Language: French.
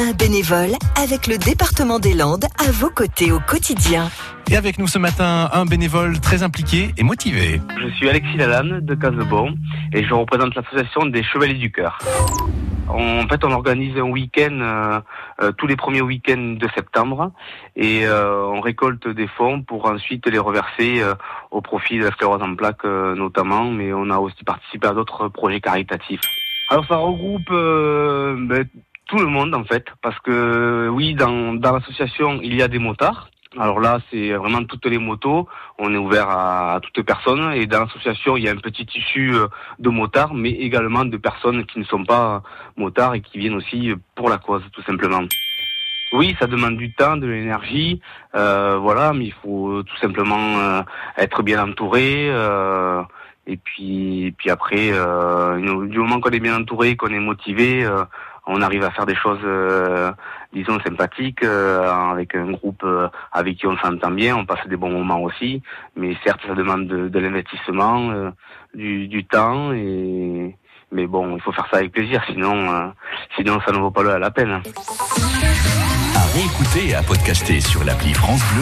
Un bénévole avec le département des Landes à vos côtés au quotidien. Et avec nous ce matin, un bénévole très impliqué et motivé. Je suis Alexis Lalanne de Casebon et je représente l'association des Chevaliers du Cœur. En fait, on organise un week-end euh, euh, tous les premiers week-ends de septembre et euh, on récolte des fonds pour ensuite les reverser euh, au profit de la sclérose en plaques euh, notamment, mais on a aussi participé à d'autres projets caritatifs. Alors ça regroupe euh, ben, tout le monde en fait, parce que oui, dans, dans l'association il y a des motards. Alors là, c'est vraiment toutes les motos. On est ouvert à, à toutes personnes. Et dans l'association, il y a un petit tissu euh, de motards, mais également de personnes qui ne sont pas motards et qui viennent aussi pour la cause, tout simplement. Oui, ça demande du temps, de l'énergie, euh, voilà, mais il faut tout simplement euh, être bien entouré. euh, et puis, et puis après, euh, du moment qu'on est bien entouré, qu'on est motivé, euh, on arrive à faire des choses, euh, disons, sympathiques, euh, avec un groupe euh, avec qui on s'entend bien, on passe des bons moments aussi. Mais certes, ça demande de, l'investissement, du, temps, mais bon, il faut faire ça avec plaisir, sinon, sinon ça ne vaut pas la peine. À réécouter et à podcaster sur l'appli France Bleu